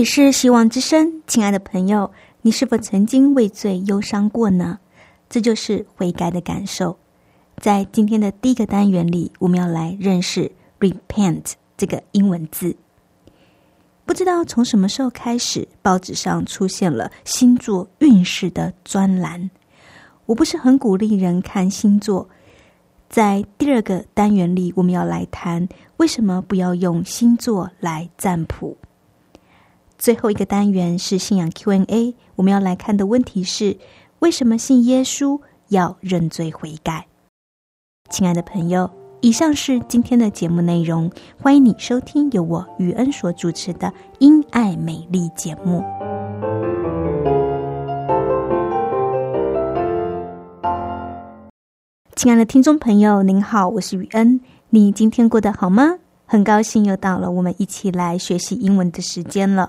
里是希望之声，亲爱的朋友，你是否曾经为罪忧伤过呢？这就是悔改的感受。在今天的第一个单元里，我们要来认识 “repent” 这个英文字。不知道从什么时候开始，报纸上出现了星座运势的专栏。我不是很鼓励人看星座。在第二个单元里，我们要来谈为什么不要用星座来占卜。最后一个单元是信仰 Q&A，我们要来看的问题是：为什么信耶稣要认罪悔改？亲爱的朋友，以上是今天的节目内容，欢迎你收听由我雨恩所主持的《因爱美丽》节目。亲爱的听众朋友，您好，我是雨恩，你今天过得好吗？很高兴又到了我们一起来学习英文的时间了。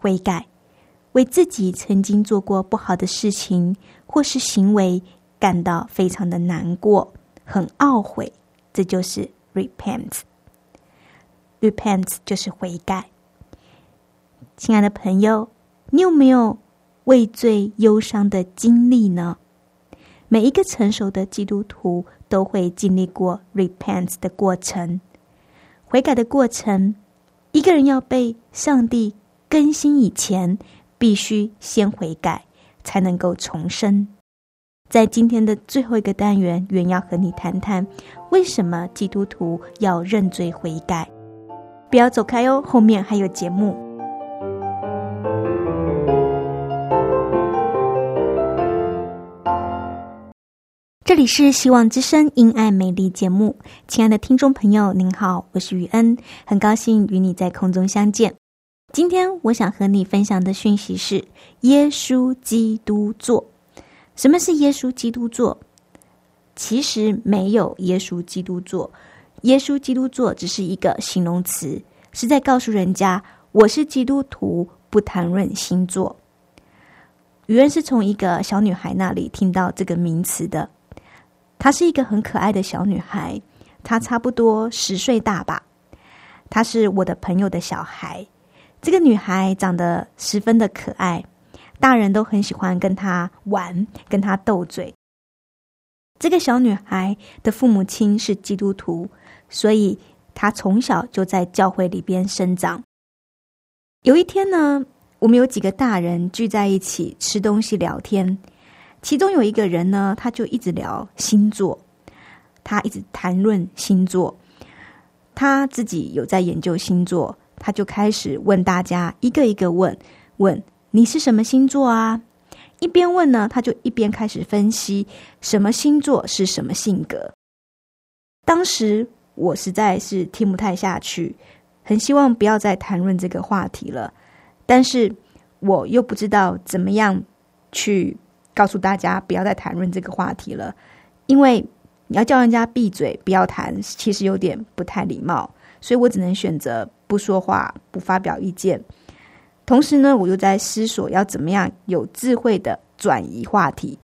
悔改，为自己曾经做过不好的事情或是行为感到非常的难过，很懊悔，这就是 repent。repent 就是悔改。亲爱的朋友，你有没有畏罪忧伤的经历呢？每一个成熟的基督徒都会经历过 repent 的过程，悔改的过程。一个人要被上帝。更新以前，必须先悔改，才能够重生。在今天的最后一个单元，原要和你谈谈为什么基督徒要认罪悔改。不要走开哦，后面还有节目。这里是希望之声因爱美丽节目，亲爱的听众朋友，您好，我是雨恩，很高兴与你在空中相见。今天我想和你分享的讯息是耶稣基督座。什么是耶稣基督座？其实没有耶稣基督座，耶稣基督座只是一个形容词，是在告诉人家我是基督徒，不谈论星座。愚人是从一个小女孩那里听到这个名词的。她是一个很可爱的小女孩，她差不多十岁大吧。她是我的朋友的小孩。这个女孩长得十分的可爱，大人都很喜欢跟她玩，跟她斗嘴。这个小女孩的父母亲是基督徒，所以她从小就在教会里边生长。有一天呢，我们有几个大人聚在一起吃东西聊天，其中有一个人呢，他就一直聊星座，他一直谈论星座，他自己有在研究星座。他就开始问大家，一个一个问，问你是什么星座啊？一边问呢，他就一边开始分析什么星座是什么性格。当时我实在是听不太下去，很希望不要再谈论这个话题了，但是我又不知道怎么样去告诉大家不要再谈论这个话题了，因为你要叫人家闭嘴不要谈，其实有点不太礼貌，所以我只能选择不说话，不发表意见。同时呢，我又在思索要怎么样有智慧的转移话题。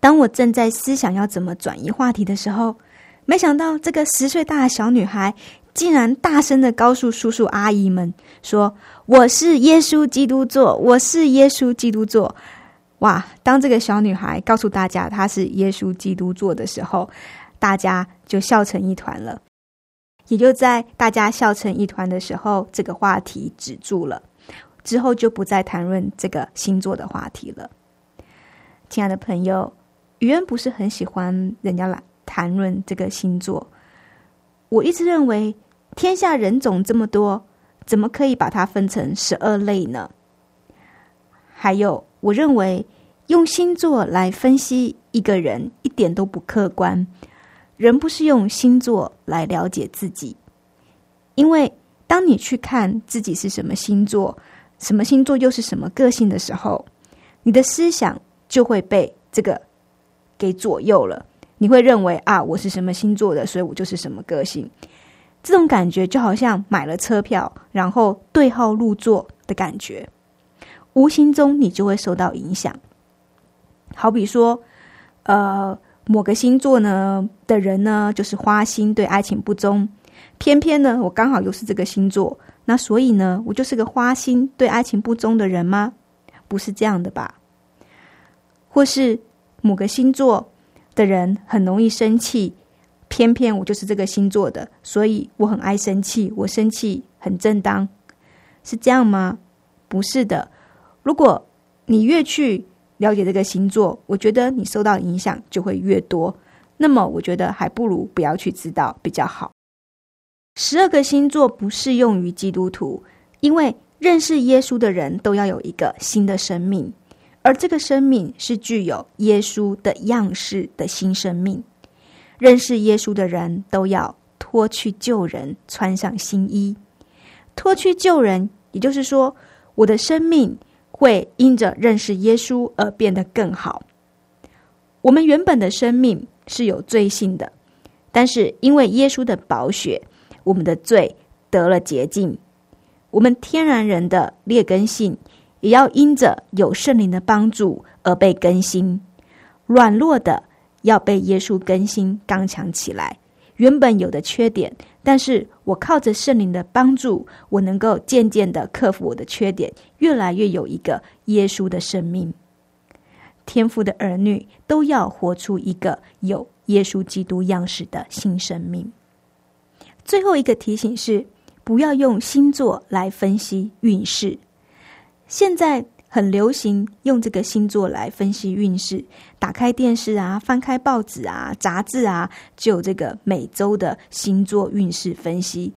当我正在思想要怎么转移话题的时候，没想到这个十岁大的小女孩竟然大声的告诉叔叔阿姨们说：“我是耶稣基督座，我是耶稣基督座。”哇！当这个小女孩告诉大家她是耶稣基督座的时候，大家就笑成一团了。也就在大家笑成一团的时候，这个话题止住了。之后就不再谈论这个星座的话题了。亲爱的朋友，余恩不是很喜欢人家来谈论这个星座。我一直认为，天下人种这么多，怎么可以把它分成十二类呢？还有，我认为用星座来分析一个人一点都不客观。人不是用星座来了解自己，因为当你去看自己是什么星座。什么星座又是什么个性的时候，你的思想就会被这个给左右了。你会认为啊，我是什么星座的，所以我就是什么个性。这种感觉就好像买了车票，然后对号入座的感觉，无形中你就会受到影响。好比说，呃，某个星座呢的人呢，就是花心，对爱情不忠。偏偏呢，我刚好又是这个星座。那所以呢，我就是个花心、对爱情不忠的人吗？不是这样的吧？或是某个星座的人很容易生气，偏偏我就是这个星座的，所以我很爱生气，我生气很正当，是这样吗？不是的。如果你越去了解这个星座，我觉得你受到影响就会越多。那么，我觉得还不如不要去知道比较好。十二个星座不适用于基督徒，因为认识耶稣的人都要有一个新的生命，而这个生命是具有耶稣的样式的新生命。认识耶稣的人都要脱去旧人，穿上新衣。脱去旧人，也就是说，我的生命会因着认识耶稣而变得更好。我们原本的生命是有罪性的，但是因为耶稣的宝血。我们的罪得了洁净，我们天然人的劣根性也要因着有圣灵的帮助而被更新。软弱的要被耶稣更新刚强起来。原本有的缺点，但是我靠着圣灵的帮助，我能够渐渐的克服我的缺点，越来越有一个耶稣的生命。天父的儿女都要活出一个有耶稣基督样式的新生命。最后一个提醒是，不要用星座来分析运势。现在很流行用这个星座来分析运势，打开电视啊，翻开报纸啊、杂志啊，就有这个每周的星座运势分析。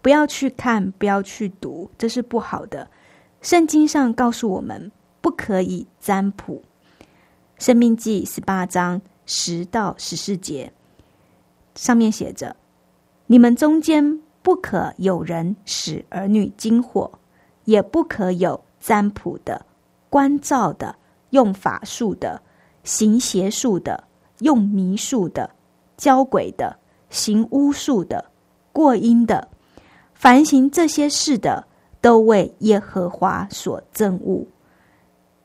不要去看，不要去读，这是不好的。圣经上告诉我们，不可以占卜。生命记十八章十到十四节上面写着。你们中间不可有人使儿女惊火，也不可有占卜的、观照的、用法术的、行邪术的、用迷术的、教鬼的、行巫术的、过阴的。凡行这些事的，都为耶和华所憎恶。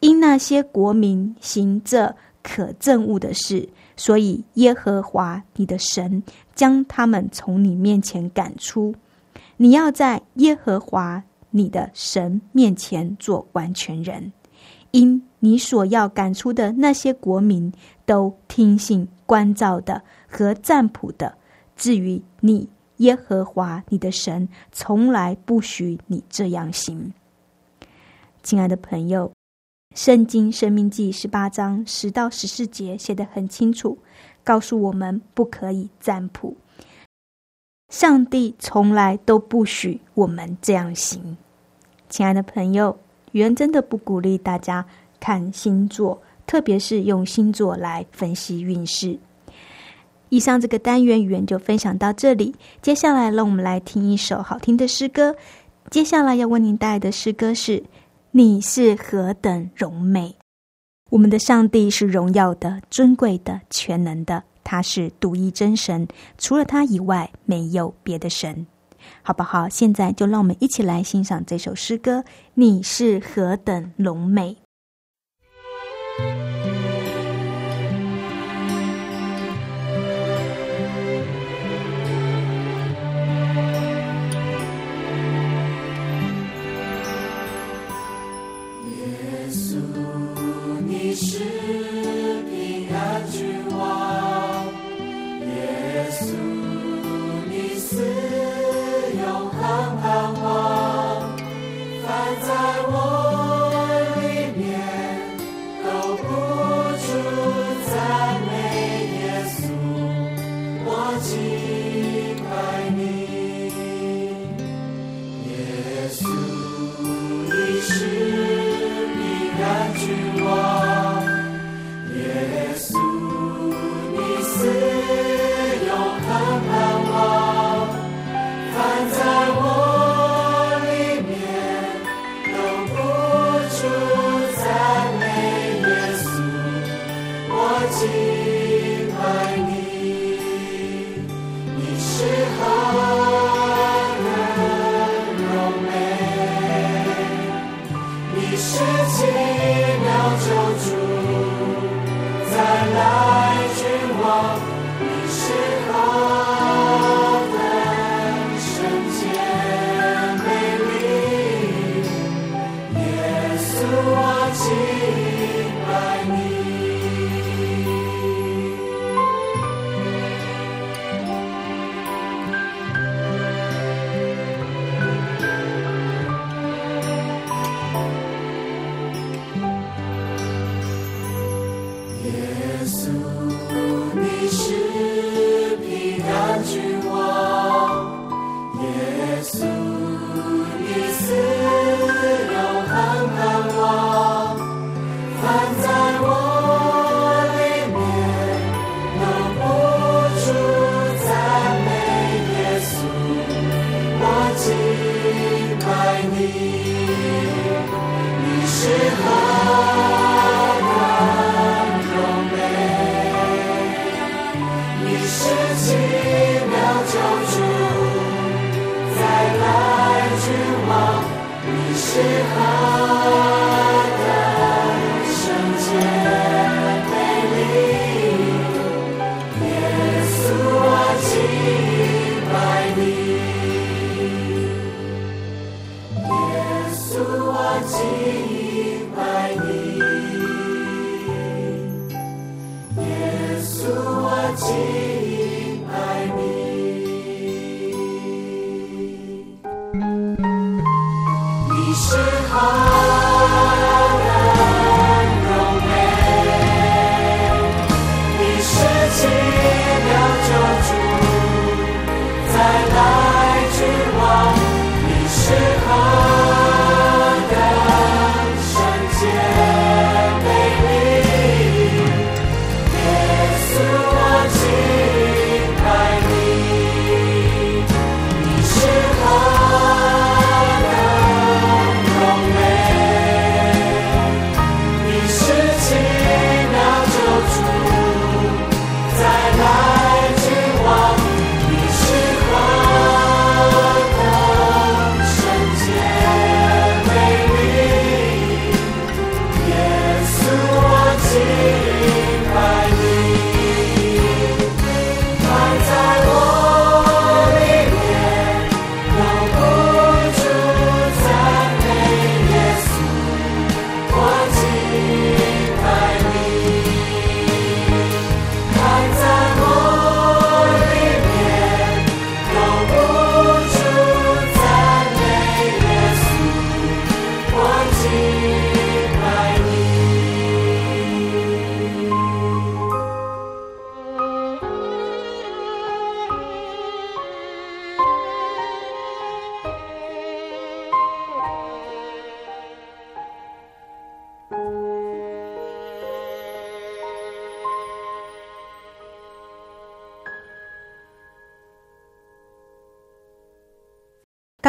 因那些国民行这可憎恶的事。所以，耶和华你的神将他们从你面前赶出。你要在耶和华你的神面前做完全人，因你所要赶出的那些国民都听信关照的和占卜的。至于你，耶和华你的神从来不许你这样行。亲爱的朋友。圣经《生命记》十八章十到十四节写得很清楚，告诉我们不可以占卜。上帝从来都不许我们这样行。亲爱的朋友，原真的不鼓励大家看星座，特别是用星座来分析运势。以上这个单元语言就分享到这里，接下来让我们来听一首好听的诗歌。接下来要为您带来的诗歌是。你是何等荣美！我们的上帝是荣耀的、尊贵的、全能的。他是独一真神，除了他以外没有别的神，好不好？现在就让我们一起来欣赏这首诗歌。你是何等龙美！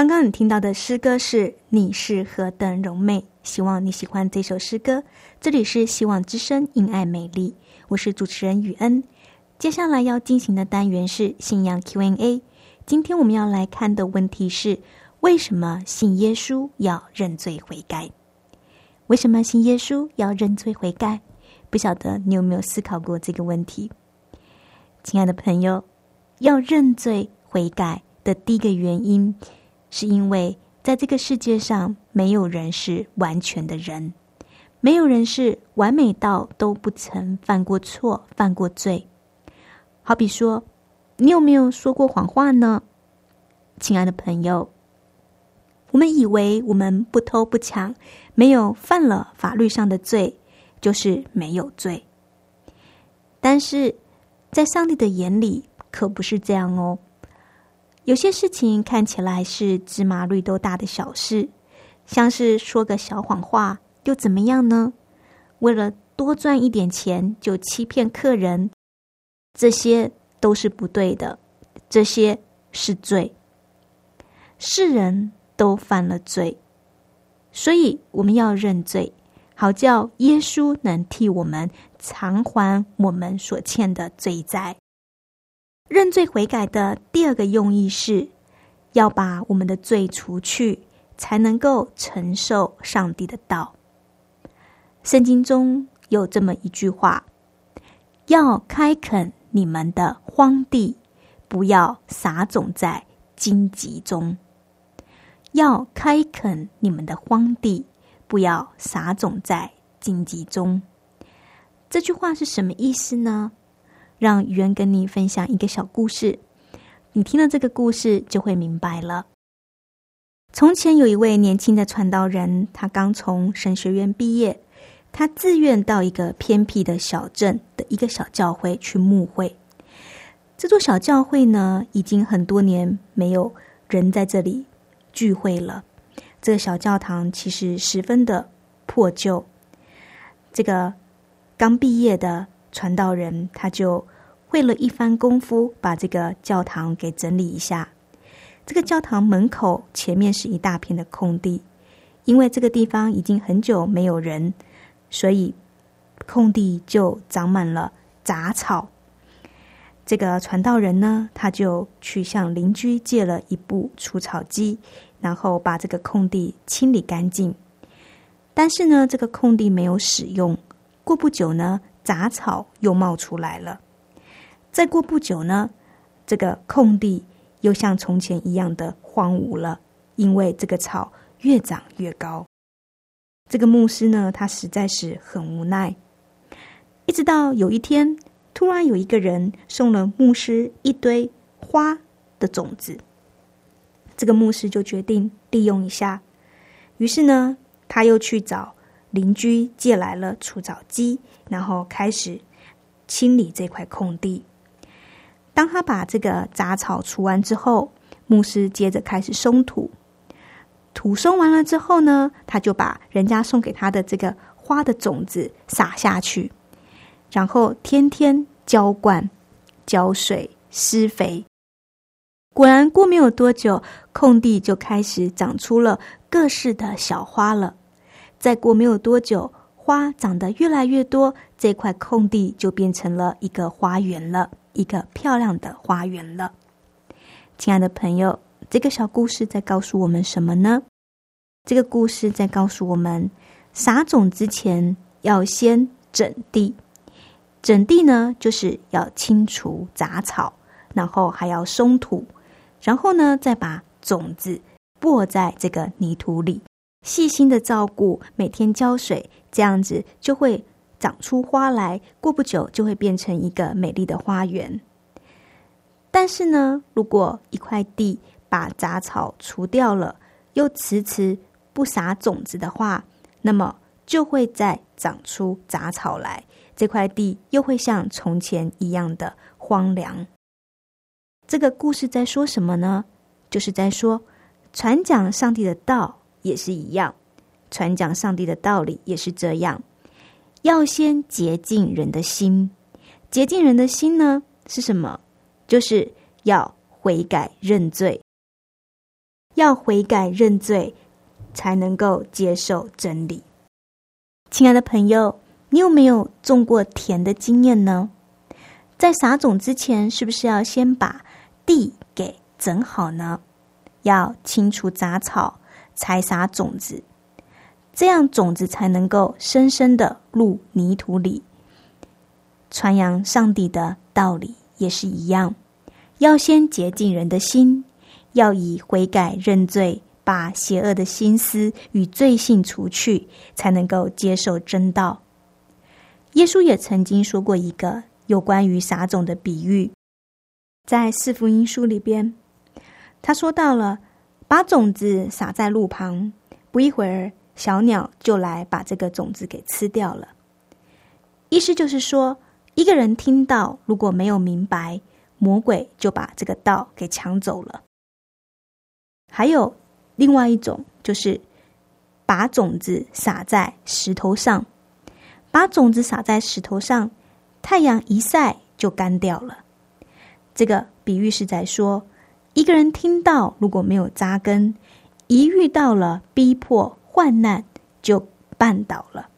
刚刚你听到的诗歌是《你是何等柔美》，希望你喜欢这首诗歌。这里是希望之声，因爱美丽，我是主持人雨恩。接下来要进行的单元是信仰 Q&A。今天我们要来看的问题是：为什么信耶稣要认罪悔改？为什么信耶稣要认罪悔改？不晓得你有没有思考过这个问题？亲爱的朋友，要认罪悔改的第一个原因，是因为在这个世界上，没有人是完全的人，没有人是完美到都不曾犯过错、犯过罪。好比说，你有没有说过谎话呢？亲爱的朋友，我们以为我们不偷不抢，没有犯了法律上的罪，就是没有罪。但是在上帝的眼里，可不是这样哦。有些事情看起来是芝麻绿豆大的小事，像是说个小谎话，又怎么样呢？为了多赚一点钱，就欺骗客人。这些都是不对的，这些是罪。世人都犯了罪，所以我们要认罪，好叫耶稣能替我们偿还我们所欠的罪债。认罪悔改的第二个用意是，要把我们的罪除去，才能够承受上帝的道。圣经中有这么一句话：要开垦。你们的荒地，不要撒种在荆棘中；要开垦你们的荒地，不要撒种在荆棘中。这句话是什么意思呢？让语言跟你分享一个小故事，你听了这个故事就会明白了。从前有一位年轻的传道人，他刚从神学院毕业。他自愿到一个偏僻的小镇的一个小教会去牧会。这座小教会呢，已经很多年没有人在这里聚会了。这个小教堂其实十分的破旧。这个刚毕业的传道人，他就费了一番功夫，把这个教堂给整理一下。这个教堂门口前面是一大片的空地，因为这个地方已经很久没有人。所以，空地就长满了杂草。这个传道人呢，他就去向邻居借了一部除草机，然后把这个空地清理干净。但是呢，这个空地没有使用。过不久呢，杂草又冒出来了。再过不久呢，这个空地又像从前一样的荒芜了，因为这个草越长越高。这个牧师呢，他实在是很无奈。一直到有一天，突然有一个人送了牧师一堆花的种子，这个牧师就决定利用一下。于是呢，他又去找邻居借来了除草机，然后开始清理这块空地。当他把这个杂草除完之后，牧师接着开始松土。土松完了之后呢，他就把人家送给他的这个花的种子撒下去，然后天天浇灌、浇水、施肥。果然，过没有多久，空地就开始长出了各式的小花了。再过没有多久，花长得越来越多，这块空地就变成了一个花园了，一个漂亮的花园了。亲爱的朋友。这个小故事在告诉我们什么呢？这个故事在告诉我们，撒种之前要先整地。整地呢，就是要清除杂草，然后还要松土，然后呢，再把种子播在这个泥土里，细心的照顾，每天浇水，这样子就会长出花来。过不久，就会变成一个美丽的花园。但是呢，如果一块地，把杂草除掉了，又迟迟不撒种子的话，那么就会再长出杂草来，这块地又会像从前一样的荒凉。这个故事在说什么呢？就是在说，传讲上帝的道也是一样，传讲上帝的道理也是这样，要先洁净人的心。洁净人的心呢，是什么？就是要悔改认罪。要悔改认罪，才能够接受真理。亲爱的朋友，你有没有种过田的经验呢？在撒种之前，是不是要先把地给整好呢？要清除杂草，才撒种子，这样种子才能够深深的入泥土里。传扬上帝的道理也是一样，要先洁净人的心，要以悔改认罪，把邪恶的心思与罪性除去，才能够接受真道。耶稣也曾经说过一个。有关于撒种的比喻，在四福音书里边，他说到了把种子撒在路旁，不一会儿小鸟就来把这个种子给吃掉了。意思就是说，一个人听到如果没有明白，魔鬼就把这个道给抢走了。还有另外一种，就是把种子撒在石头上，把种子撒在石头上。太阳一晒就干掉了。这个比喻是在说，一个人听到如果没有扎根，一遇到了逼迫患难就绊倒了。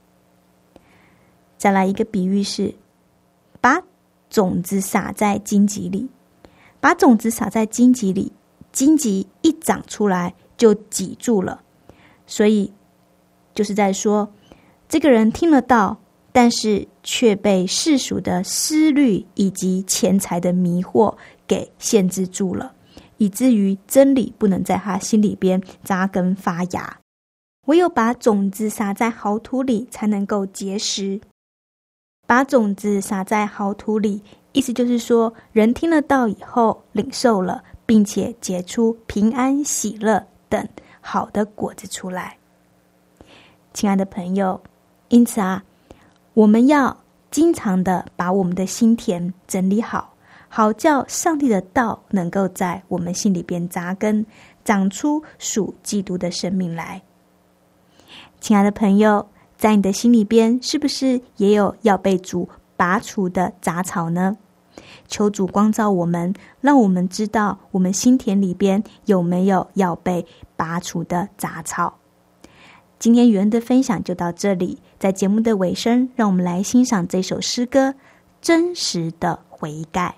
再来一个比喻是，把种子撒在荆棘里，把种子撒在荆棘里，荆棘一长出来就挤住了。所以就是在说，这个人听了道。但是却被世俗的思虑以及钱财的迷惑给限制住了，以至于真理不能在他心里边扎根发芽。唯有把种子撒在好土里，才能够结实。把种子撒在好土里，意思就是说，人听了道以后，领受了，并且结出平安、喜乐等好的果子出来。亲爱的朋友，因此啊。我们要经常的把我们的心田整理好，好叫上帝的道能够在我们心里边扎根，长出属基督的生命来。亲爱的朋友，在你的心里边，是不是也有要被主拔除的杂草呢？求主光照我们，让我们知道我们心田里边有没有要被拔除的杂草。今天语恩的分享就到这里，在节目的尾声，让我们来欣赏这首诗歌《真实的悔改》。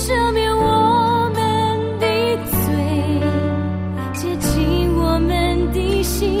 赦免我们的罪，洁净我们的心。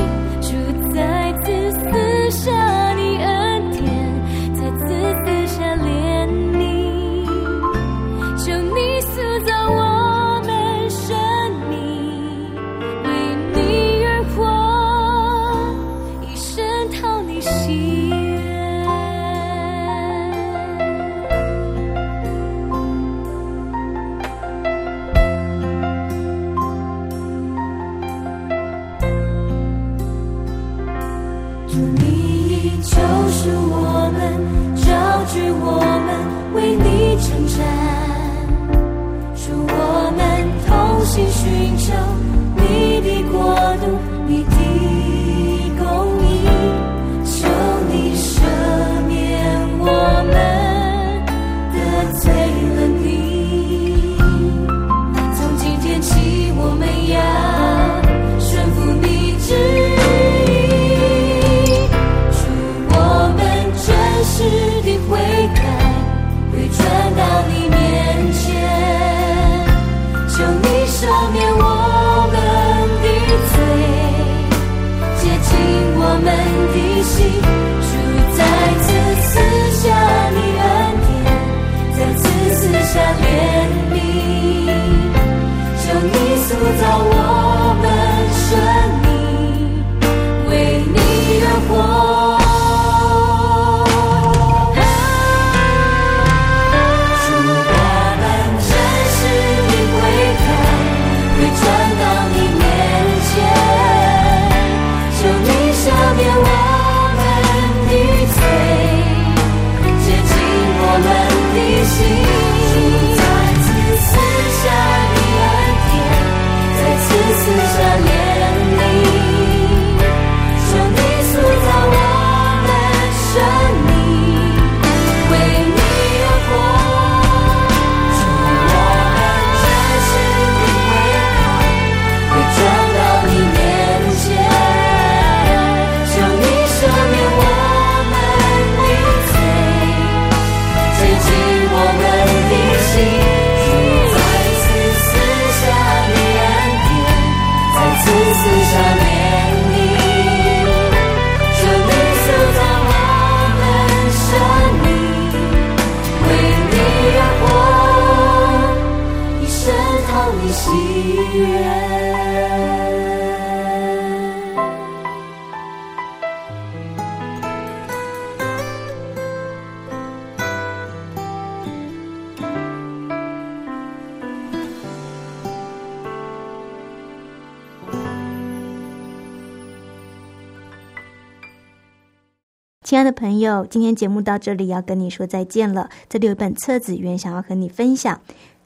亲爱的朋友，今天节目到这里要跟你说再见了。这里有本册子，原想要和你分享。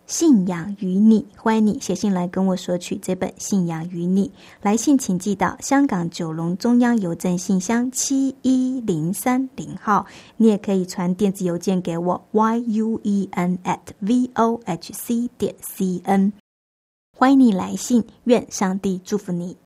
信仰与你，欢迎你写信来跟我索取这本《信仰与你》。来信请寄到香港九龙中央邮政信箱七一零三零号。你也可以传电子邮件给我 yuen at vohc 点 cn。欢迎你来信，愿上帝祝福你。